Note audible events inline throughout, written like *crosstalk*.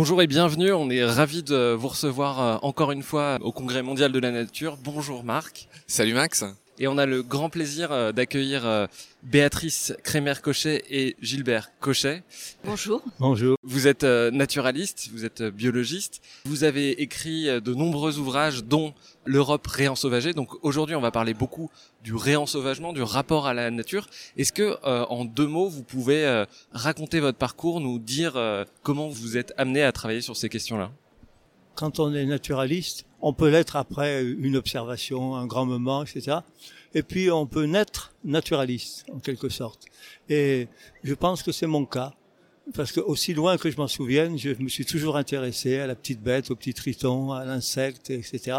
Bonjour et bienvenue, on est ravis de vous recevoir euh, encore une fois au Congrès mondial de la nature. Bonjour Marc. Salut Max. Et on a le grand plaisir euh, d'accueillir euh, Béatrice Crémer-Cochet et Gilbert Cochet. Bonjour. Bonjour. Vous êtes naturaliste, vous êtes biologiste. Vous avez écrit de nombreux ouvrages dont L'Europe réensauvagée. Donc aujourd'hui, on va parler beaucoup du réensauvagement, du rapport à la nature. Est-ce que en deux mots, vous pouvez raconter votre parcours, nous dire comment vous êtes amené à travailler sur ces questions-là? Quand on est naturaliste, on peut l'être après une observation, un grand moment, etc. Et puis on peut naître naturaliste, en quelque sorte. Et je pense que c'est mon cas. Parce que aussi loin que je m'en souvienne, je me suis toujours intéressé à la petite bête, au petit triton, à l'insecte, etc.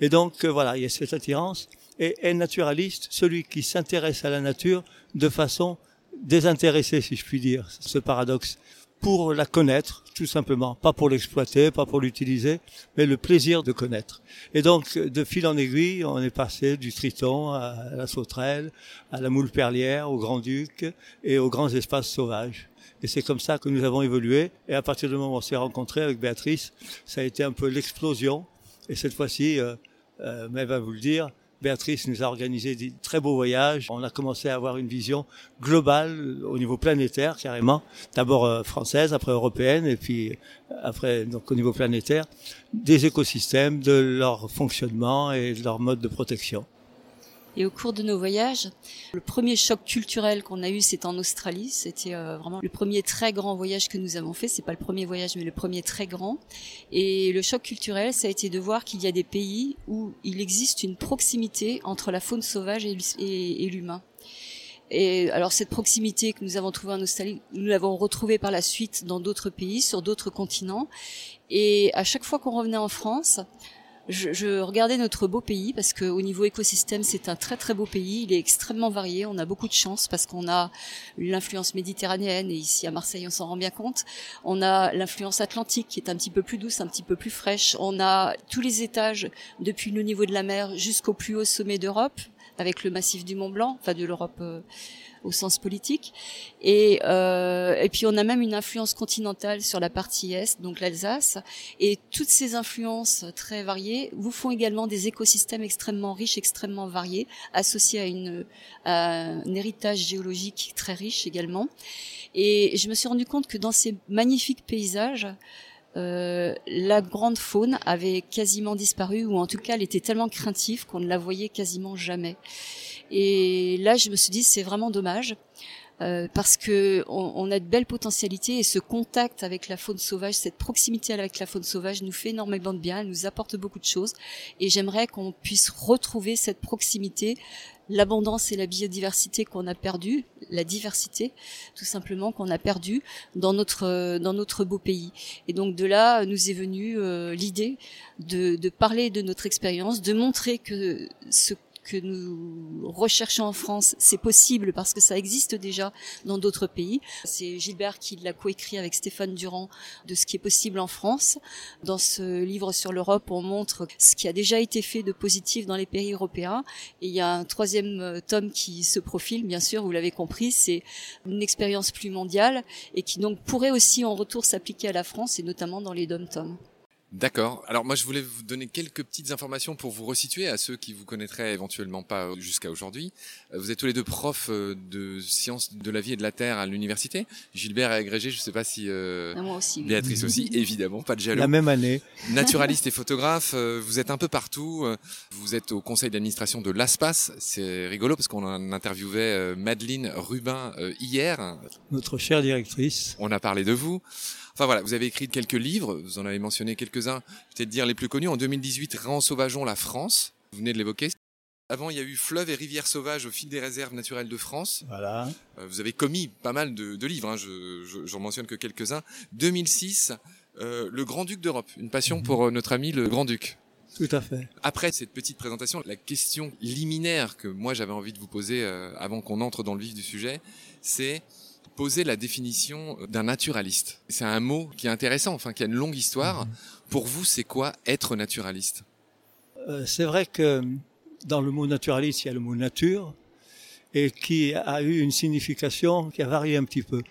Et donc euh, voilà, il y a cette attirance. Et est naturaliste, celui qui s'intéresse à la nature de façon désintéressée, si je puis dire, ce paradoxe pour la connaître, tout simplement, pas pour l'exploiter, pas pour l'utiliser, mais le plaisir de connaître. Et donc, de fil en aiguille, on est passé du triton à la sauterelle, à la moule perlière, au grand-duc et aux grands espaces sauvages. Et c'est comme ça que nous avons évolué. Et à partir du moment où on s'est rencontrés avec Béatrice, ça a été un peu l'explosion. Et cette fois-ci, euh, euh, mais va vous le dire, Béatrice nous a organisé des très beaux voyages. On a commencé à avoir une vision globale au niveau planétaire carrément. D'abord euh, française, après européenne et puis euh, après donc au niveau planétaire des écosystèmes, de leur fonctionnement et de leur mode de protection. Et au cours de nos voyages, le premier choc culturel qu'on a eu, c'était en Australie. C'était euh, vraiment le premier très grand voyage que nous avons fait. C'est pas le premier voyage, mais le premier très grand. Et le choc culturel, ça a été de voir qu'il y a des pays où il existe une proximité entre la faune sauvage et l'humain. Et alors cette proximité que nous avons trouvée en Australie, nous l'avons retrouvée par la suite dans d'autres pays, sur d'autres continents. Et à chaque fois qu'on revenait en France, je, je, regardais notre beau pays parce que au niveau écosystème, c'est un très très beau pays. Il est extrêmement varié. On a beaucoup de chance parce qu'on a l'influence méditerranéenne et ici à Marseille, on s'en rend bien compte. On a l'influence atlantique qui est un petit peu plus douce, un petit peu plus fraîche. On a tous les étages depuis le niveau de la mer jusqu'au plus haut sommet d'Europe avec le massif du Mont Blanc, enfin de l'Europe. Euh, au sens politique. Et, euh, et puis on a même une influence continentale sur la partie est, donc l'Alsace. Et toutes ces influences très variées vous font également des écosystèmes extrêmement riches, extrêmement variés, associés à, une, à un héritage géologique très riche également. Et je me suis rendu compte que dans ces magnifiques paysages, euh, la grande faune avait quasiment disparu, ou en tout cas elle était tellement craintive qu'on ne la voyait quasiment jamais. Et là, je me suis dit, c'est vraiment dommage. Euh, parce que on, on, a de belles potentialités et ce contact avec la faune sauvage, cette proximité avec la faune sauvage nous fait énormément de bien, elle nous apporte beaucoup de choses et j'aimerais qu'on puisse retrouver cette proximité, l'abondance et la biodiversité qu'on a perdu, la diversité tout simplement qu'on a perdu dans notre dans notre beau pays. Et donc de là nous est venue euh, l'idée de, de parler de notre expérience, de montrer que ce que nous recherchons en France, c'est possible parce que ça existe déjà dans d'autres pays. C'est Gilbert qui l'a coécrit avec Stéphane Durand de ce qui est possible en France. Dans ce livre sur l'Europe, on montre ce qui a déjà été fait de positif dans les pays européens. Et il y a un troisième euh, tome qui se profile, bien sûr, vous l'avez compris, c'est une expérience plus mondiale et qui donc pourrait aussi en retour s'appliquer à la France et notamment dans les dom-toms. D'accord. Alors moi je voulais vous donner quelques petites informations pour vous resituer à ceux qui vous connaîtraient éventuellement pas jusqu'à aujourd'hui. Euh, vous êtes tous les deux profs euh, de sciences de la vie et de la terre à l'université. Gilbert est agrégé, je ne sais pas si euh, moi aussi. Béatrice aussi, *laughs* évidemment, pas de jaloux. La même année. Naturaliste et photographe, euh, vous êtes un peu partout. Vous êtes au conseil d'administration de l'ASPAS. C'est rigolo parce qu'on en interviewait Madeleine Rubin hier. Notre chère directrice. On a parlé de vous. Enfin voilà, vous avez écrit quelques livres, vous en avez mentionné quelques-uns, peut-être dire les plus connus. En 2018, Réensauvageons la France, vous venez de l'évoquer. Avant, il y a eu Fleuves et rivières sauvages au fil des réserves naturelles de France. Voilà. Euh, vous avez commis pas mal de, de livres, hein, je, je, j'en mentionne que quelques-uns. 2006, euh, Le Grand-Duc d'Europe, une passion mmh. pour euh, notre ami le Grand-Duc. Tout à fait. Après cette petite présentation, la question liminaire que moi j'avais envie de vous poser euh, avant qu'on entre dans le vif du sujet, c'est poser la définition d'un naturaliste. C'est un mot qui est intéressant, enfin qui a une longue histoire. Mhm. Pour vous, c'est quoi être naturaliste? Euh, C'est vrai que dans le mot naturaliste, il y a le mot nature et qui a eu une signification qui a varié un petit peu.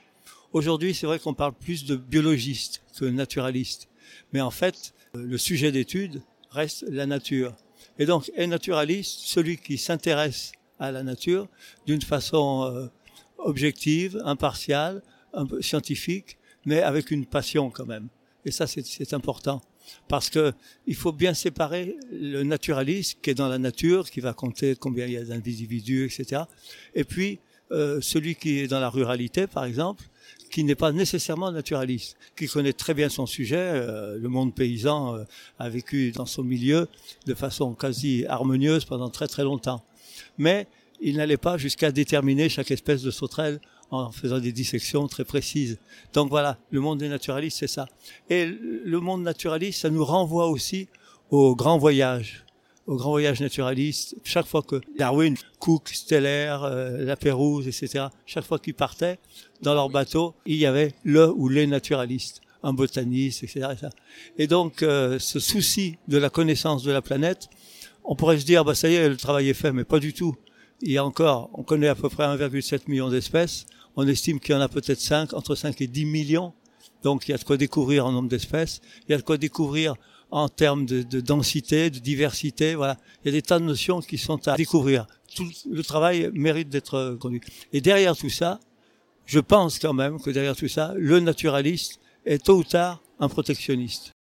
Aujourd'hui, c'est vrai qu'on parle plus de biologiste que naturaliste. Mais en fait, le sujet d'étude reste la nature. Et donc, est naturaliste celui qui s'intéresse à la nature d'une façon euh, objective, impartiale, un peu scientifique, mais avec une passion quand même. Et ça, c'est important. Parce que il faut bien séparer le naturaliste qui est dans la nature, qui va compter combien il y a d'individus, etc. Et puis euh, celui qui est dans la ruralité, par exemple, qui n'est pas nécessairement naturaliste, qui connaît très bien son sujet. Euh, le monde paysan euh, a vécu dans son milieu de façon quasi harmonieuse pendant très très longtemps. Mais il n'allait pas jusqu'à déterminer chaque espèce de sauterelle en faisant des dissections très précises. Donc voilà, le monde des naturalistes, c'est ça. Et le monde naturaliste, ça nous renvoie aussi au grand voyage, au grand voyage naturaliste. Chaque fois que Darwin, Cook, Steller, euh, La Pérouse, etc., chaque fois qu'ils partaient dans leur bateau, il y avait le ou les naturalistes, un botaniste, etc. Et donc, euh, ce souci de la connaissance de la planète, on pourrait se dire, bah ça y est, le travail est fait, mais pas du tout. Il y a encore, on connaît à peu près 1,7 million d'espèces. On estime qu'il y en a peut-être 5, entre 5 et 10 millions. Donc il y a de quoi découvrir en nombre d'espèces. Il y a de quoi découvrir en termes de, de, densité, de diversité. Voilà, il y a des tas de notions qui sont à découvrir. Tout le travail mérite d'être conduit. Et derrière tout ça, je pense quand même que derrière tout ça, le naturaliste est tôt ou tard un protectionniste.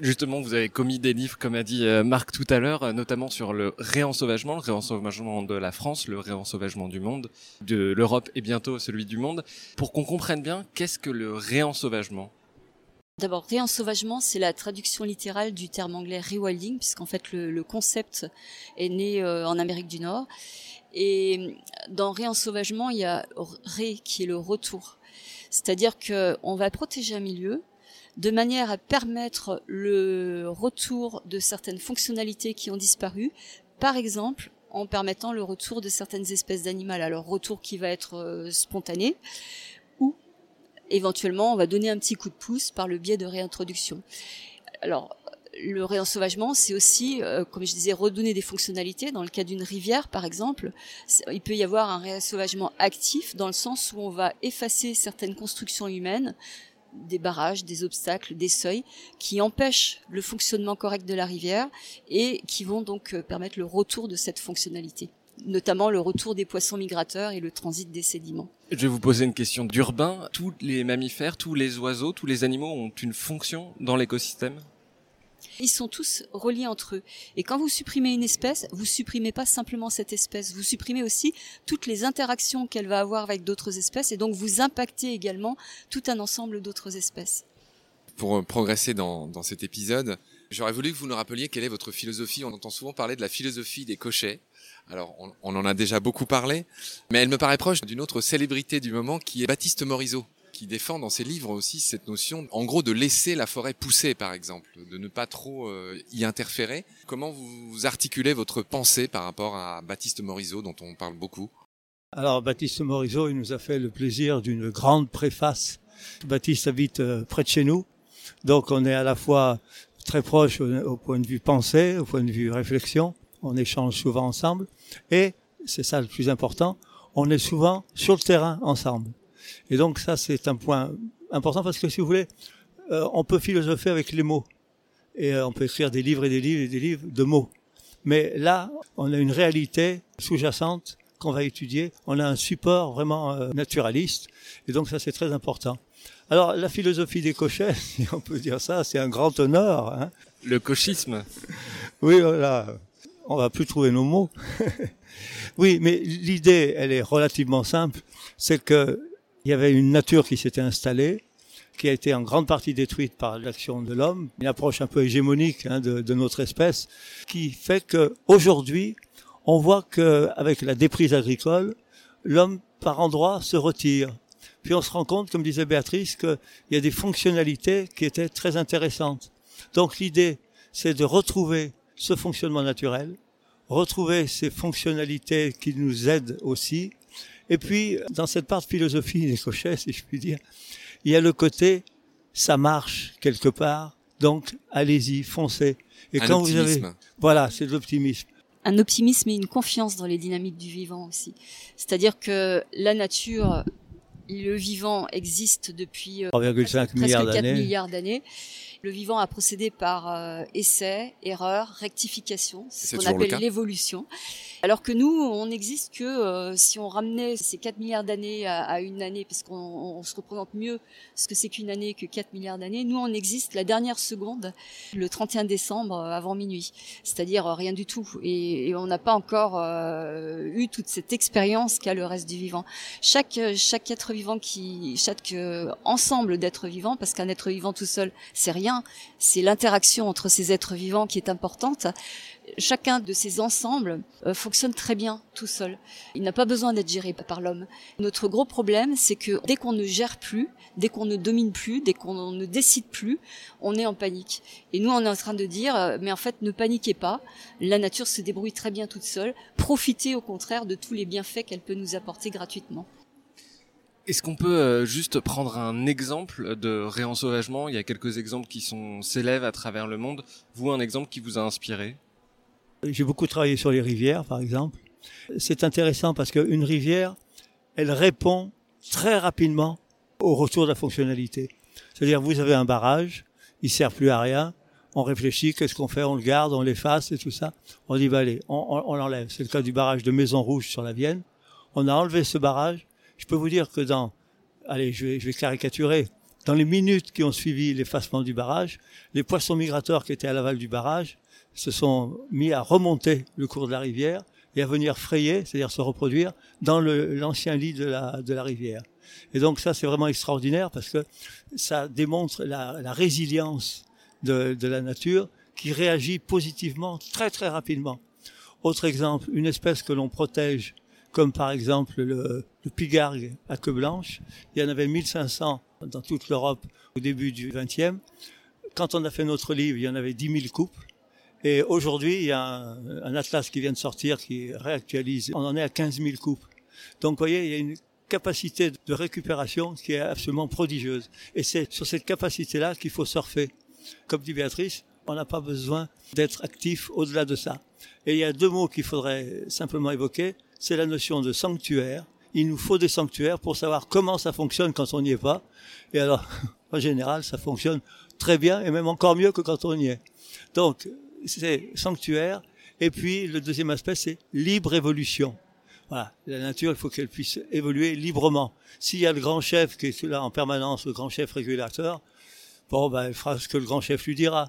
Justement, vous avez commis des livres, comme a dit euh, Marc tout à l'heure, euh, notamment sur le réensauvagement, le réensauvagement de la France, le réensauvagement du monde, de l'Europe et bientôt celui du monde. Pour qu'on comprenne bien, qu'est-ce que le réensauvagement? D'abord, réensauvagement, c'est la traduction littérale du terme anglais rewilding, puisqu'en fait le, concept est né euh, en Amérique du Nord. Et dans réensauvagement, il y a ré qui est le retour. C'est-à-dire qu'on va protéger un milieu, de manière à permettre le retour de certaines fonctionnalités qui ont disparu, par exemple en permettant le retour de certaines espèces d'animaux, alors retour qui va être euh, spontané, ou éventuellement on va donner un petit coup de pouce par le biais de réintroduction. Alors le réensauvagement, c'est aussi, euh, comme je disais, redonner des fonctionnalités. Dans le cas d'une rivière, par exemple, il peut y avoir un réensauvagement actif dans le sens où on va effacer certaines constructions humaines, des barrages, des obstacles, des seuils qui empêchent le fonctionnement correct de la rivière et qui vont donc euh, permettre le retour de cette fonctionnalité notamment le retour des poissons migrateurs et le transit des sédiments. Je vais vous poser une question d'urbain. Tous les mammifères, tous les oiseaux, tous les animaux ont une fonction dans l'écosystème? Ils sont tous reliés entre eux. Et quand vous supprimez une espèce, vous supprimez pas simplement cette espèce, vous supprimez aussi toutes les interactions qu'elle va avoir avec d'autres espèces, et donc vous impactez également tout un ensemble d'autres espèces. Pour euh, progresser dans, dans cet épisode, j'aurais voulu que vous nous rappeliez quelle est votre philosophie. On entend souvent parler de la philosophie des cochets. Alors, on, on en a déjà beaucoup parlé, mais elle me paraît proche d'une autre célébrité du moment qui est Baptiste Morisot qui défend dans ses livres aussi cette notion, en gros, de laisser la forêt pousser, par exemple, de ne pas trop euh, y interférer. Comment vous articulez votre pensée par rapport à Baptiste Morisot, dont on parle beaucoup? Alors, Baptiste Morisot, il nous a fait le plaisir d'une grande préface. Baptiste habite euh, près de chez nous, donc on est à la fois très proche au, au point de vue pensée, au point de vue réflexion. On échange souvent ensemble, et c'est ça le plus important. On est souvent sur le terrain ensemble. Et donc ça, c'est un point important parce que si vous voulez, euh, on peut philosopher avec les mots. Et euh, on peut écrire des livres et des livres et des livres de mots. Mais là, on a une réalité sous-jacente qu'on va étudier. On a un support vraiment euh, naturaliste. Et donc ça, c'est très important. Alors, la philosophie des cochets, *laughs* si on peut dire ça, c'est un grand honneur. Hein. Le cochisme. *laughs* Oui, voilà. On va plus trouver nos mots. *laughs* oui, mais l'idée, elle est relativement simple. C'est que il y avait une nature qui s'était installée, qui a été en grande partie détruite par l'action de l'homme, une approche un peu hégémonique hein, de, de, notre espèce, qui fait que aujourd'hui, on voit qu'avec la déprise agricole, l'homme par endroits se retire. Puis on se rend compte, comme disait Béatrice, qu'il y a des fonctionnalités qui étaient très intéressantes. Donc l'idée, c'est de retrouver ce fonctionnement naturel, retrouver ces fonctionnalités qui nous aident aussi, et puis, dans cette part de philosophie des cochets, si je puis dire, il y a le côté, ça marche quelque part, donc allez-y, foncez. Et Un quand optimisme. vous avez, voilà, c'est de l'optimisme. Un optimisme et une confiance dans les dynamiques du vivant aussi. C'est-à-dire que la nature Le vivant existe depuis 3,5 milliards d'années. Le vivant a procédé par euh, essai, erreur, rectification, c'est ce qu'on appelle l'évolution. Alors que nous, on n'existe que euh, si on ramenait ces 4 milliards d'années à, à, une année, parce qu'on se représente mieux ce que c'est qu'une année que 4 milliards d'années. Nous, on existe la dernière seconde, le 31 décembre euh, avant minuit, c'est-à-dire euh, rien du tout. Et, et on n'a pas encore euh, eu toute cette expérience qu'a le reste du vivant. Chaque chaque être vivant qui, chaque ensemble d'êtres vivants, parce qu'un être vivant tout seul, c'est rien c'est l'interaction entre ces êtres vivants qui est importante. Chacun de ces ensembles euh, fonctionne très bien tout seul. Il n'a pas besoin d'être géré par l'homme. Notre gros problème, c'est que dès qu'on ne gère plus, dès qu'on ne domine plus, dès qu'on ne décide plus, on est en panique. Et nous, on est en train de dire, euh, mais en fait, ne paniquez pas. La nature se débrouille très bien toute seule. Profitez au contraire de tous les bienfaits qu'elle peut nous apporter gratuitement. Est-ce qu'on peut euh, juste prendre un exemple de réensauvagement? Il y a quelques exemples qui sont s'élèvent à travers le monde. Vous, un exemple qui vous a inspiré? J'ai beaucoup travaillé sur les rivières, par exemple. C'est intéressant parce qu'une rivière, elle répond très rapidement au retour de la fonctionnalité. C'est-à-dire, vous avez un barrage, il sert plus à rien. On réfléchit, qu'est-ce qu'on fait On le garde, on l'efface et tout ça. On dit, bah allez, on, on l'enlève. C'est le cas du barrage de Maison Rouge sur la Vienne. On a enlevé ce barrage je peux vous dire que dans, allez, je vais, caricaturer, dans les minutes qui ont suivi l'effacement du barrage, les poissons migrateurs qui étaient à l'aval du barrage se sont mis à remonter le cours de la rivière et à venir frayer, c'est-à-dire se reproduire, dans l'ancien lit de la, de la rivière. Et donc ça, c'est vraiment extraordinaire parce que ça démontre la, la résilience de, de, la nature qui réagit positivement très très rapidement. Autre exemple, une espèce que l'on protège comme par exemple le, le pigargue à queue blanche. Il y en avait 1500 dans toute l'Europe au début du XXe. Quand on a fait notre livre, il y en avait 10 000 couples. Et aujourd'hui, il y a un, atlas qui vient de sortir qui réactualise. On en est à 15 000 couples. Donc, vous voyez, il y a une capacité de récupération qui est absolument prodigieuse. Et c'est sur cette capacité-là qu'il faut surfer. Comme dit Béatrice, on n'a pas besoin d'être actif au-delà de ça. Et il y a deux mots qu'il faudrait simplement évoquer c'est la notion de sanctuaire. Il nous faut des sanctuaires pour savoir comment ça fonctionne quand on n'y est pas. Et alors, *laughs* en général, ça fonctionne très bien et même encore mieux que quand on y est. Donc, c'est sanctuaire. Et puis, le deuxième aspect, c'est libre évolution. La nature, il faut qu'elle puisse évoluer librement. S'il y a le grand chef qui est là en permanence, le grand chef régulateur, bon, ben, il fera ce que le grand chef lui dira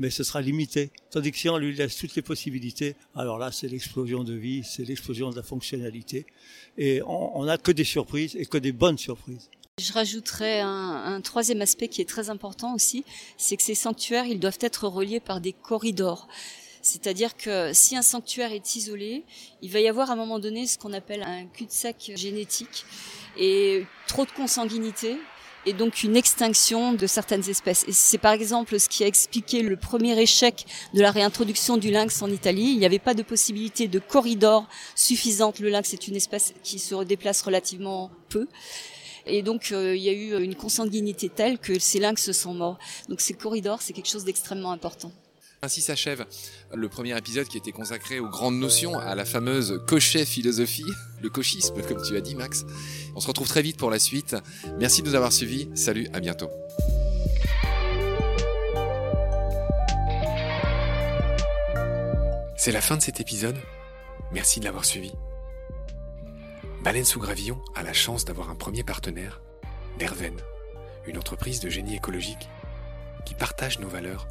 mais ce sera limité. Tandis que si on lui laisse toutes les possibilités, alors là, c'est l'explosion de vie, c'est l'explosion de la fonctionnalité. Et on n'a que des surprises et que des bonnes surprises. Je rajouterais un, un, troisième aspect qui est très important aussi, c'est que ces sanctuaires, ils doivent être reliés par des corridors. C'est-à-dire que si un sanctuaire est isolé, il va y avoir à un moment donné ce qu'on appelle un cul-de-sac génétique et trop de consanguinité et donc une extinction de certaines espèces. Et c'est par exemple ce qui a expliqué le premier échec de la réintroduction du lynx en Italie. Il n'y avait pas de possibilité de corridor suffisante. Le lynx est une espèce qui se déplace relativement peu. Et donc, euh, il y a eu une consanguinité telle que ces lynx sont morts. Donc, ces corridors, c'est quelque chose d'extrêmement important. Ainsi s'achève le premier épisode qui était consacré aux grandes notions, à la fameuse cochet philosophie, le cochisme comme tu as dit Max. On se retrouve très vite pour la suite. Merci de nous avoir suivis. Salut, à bientôt. C'est la fin de cet épisode. Merci de l'avoir suivi. Baleine sous gravillon a la chance d'avoir un premier partenaire, Derven, une entreprise de génie écologique qui partage nos valeurs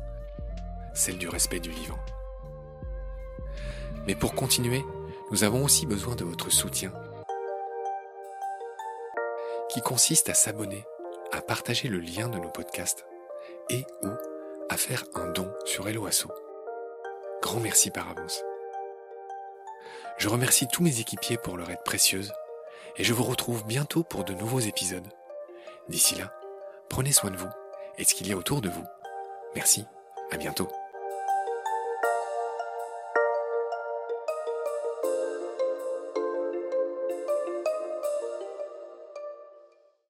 celle du respect du vivant. Mais pour continuer, nous avons aussi besoin de votre soutien, qui consiste à s'abonner, à partager le lien de nos podcasts et ou à faire un don sur Helloasso. Grand merci par avance. Je remercie tous mes équipiers pour leur aide précieuse et je vous retrouve bientôt pour de nouveaux épisodes. D'ici là, prenez soin de vous et de ce qu'il y a autour de vous. Merci, à bientôt.